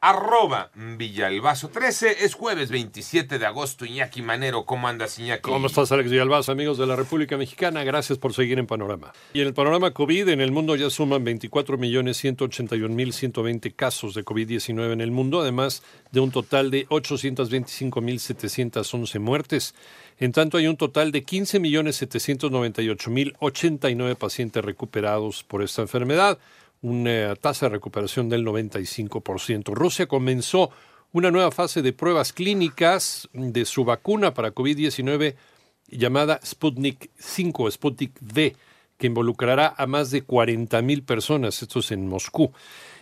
arroba Villalbazo 13. Es jueves 27 de agosto, Iñaki Manero. ¿Cómo andas, Iñaki? ¿Cómo estás, Alex Villalbazo, amigos de la República Mexicana? Gracias por seguir en Panorama. Y en el panorama COVID, en el mundo ya suman 24.181.120 casos de COVID-19 en el mundo, además de un total de 825.711 muertes. En tanto, hay un total de 15.798.089 pacientes recuperados por esta enfermedad, una tasa de recuperación del 95%. Rusia comenzó una nueva fase de pruebas clínicas de su vacuna para COVID-19 llamada Sputnik 5, Sputnik V, que involucrará a más de 40.000 personas, esto es en Moscú.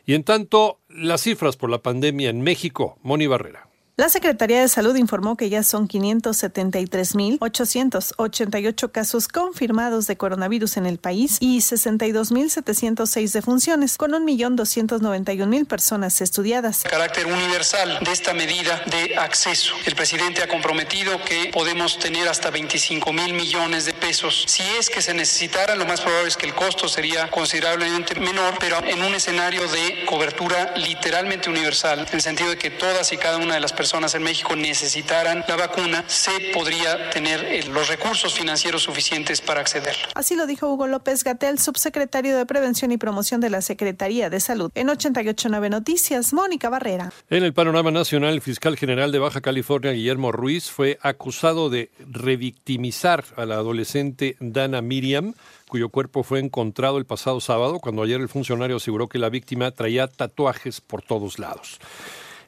Y en tanto, las cifras por la pandemia en México, Moni Barrera. La Secretaría de Salud informó que ya son 573.888 casos confirmados de coronavirus en el país y 62.706 defunciones, con 1.291.000 personas estudiadas. Carácter universal de esta medida de acceso. El presidente ha comprometido que podemos tener hasta 25 mil millones de pesos. Si es que se necesitaran, lo más probable es que el costo sería considerablemente menor, pero en un escenario de cobertura literalmente universal, en el sentido de que todas y cada una de las personas personas en México necesitaran la vacuna, se podría tener eh, los recursos financieros suficientes para acceder. Así lo dijo Hugo López Gatel, subsecretario de Prevención y Promoción de la Secretaría de Salud. En 889 Noticias, Mónica Barrera. En el panorama nacional, el fiscal general de Baja California, Guillermo Ruiz, fue acusado de revictimizar a la adolescente Dana Miriam cuyo cuerpo fue encontrado el pasado sábado, cuando ayer el funcionario aseguró que la víctima traía tatuajes por todos lados.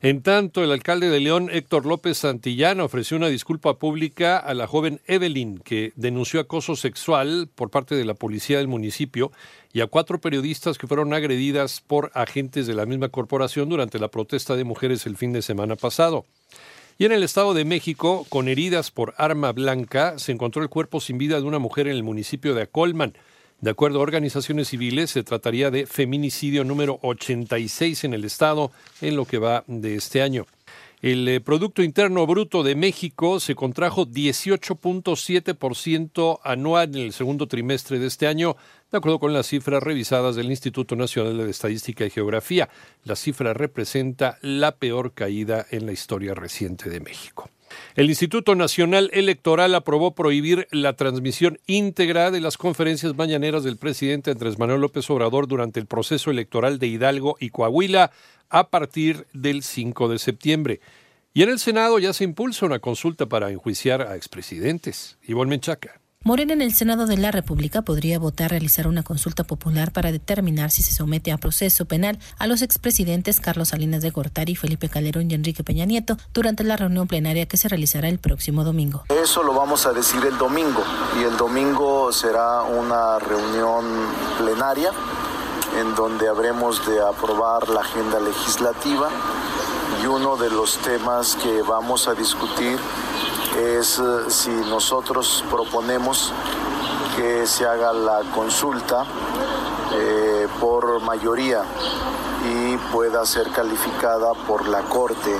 En tanto, el alcalde de León, Héctor López Santillán, ofreció una disculpa pública a la joven Evelyn, que denunció acoso sexual por parte de la policía del municipio, y a cuatro periodistas que fueron agredidas por agentes de la misma corporación durante la protesta de mujeres el fin de semana pasado. Y en el Estado de México, con heridas por arma blanca, se encontró el cuerpo sin vida de una mujer en el municipio de Acolman. De acuerdo a organizaciones civiles, se trataría de feminicidio número 86 en el Estado en lo que va de este año. El eh, Producto Interno Bruto de México se contrajo 18.7% anual en el segundo trimestre de este año, de acuerdo con las cifras revisadas del Instituto Nacional de Estadística y Geografía. La cifra representa la peor caída en la historia reciente de México. El Instituto Nacional Electoral aprobó prohibir la transmisión íntegra de las conferencias mañaneras del presidente Andrés Manuel López Obrador durante el proceso electoral de Hidalgo y Coahuila a partir del 5 de septiembre. Y en el Senado ya se impulsa una consulta para enjuiciar a expresidentes. Ivonne Menchaca. Morena en el Senado de la República podría votar realizar una consulta popular para determinar si se somete a proceso penal a los expresidentes Carlos Salinas de Gortari, Felipe Calderón y Enrique Peña Nieto durante la reunión plenaria que se realizará el próximo domingo. Eso lo vamos a decir el domingo y el domingo será una reunión plenaria en donde habremos de aprobar la agenda legislativa y uno de los temas que vamos a discutir es eh, si nosotros proponemos que se haga la consulta eh, por mayoría y pueda ser calificada por la Corte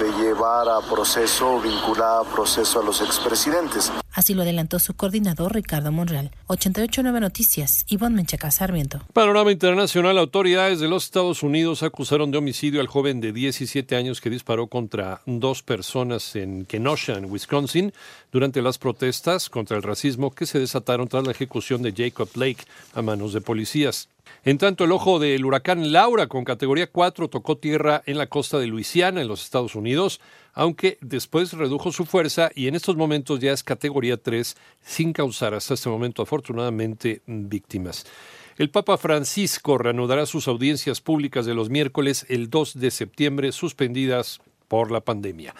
de llevar a proceso vincular a proceso a los expresidentes. Así lo adelantó su coordinador Ricardo Monreal. 889 Noticias, Ivonne Menchaca Sarmiento. Panorama internacional. Autoridades de los Estados Unidos acusaron de homicidio al joven de 17 años que disparó contra dos personas en Kenosha, en Wisconsin, durante las protestas contra el racismo que se desataron tras la ejecución de Jacob Blake a manos de policías. En tanto, el ojo del huracán Laura, con categoría 4, tocó tierra en la costa de Luisiana, en los Estados Unidos, aunque después redujo su fuerza y en estos momentos ya es categoría 3, sin causar hasta este momento, afortunadamente, víctimas. El Papa Francisco reanudará sus audiencias públicas de los miércoles el 2 de septiembre, suspendidas por la pandemia.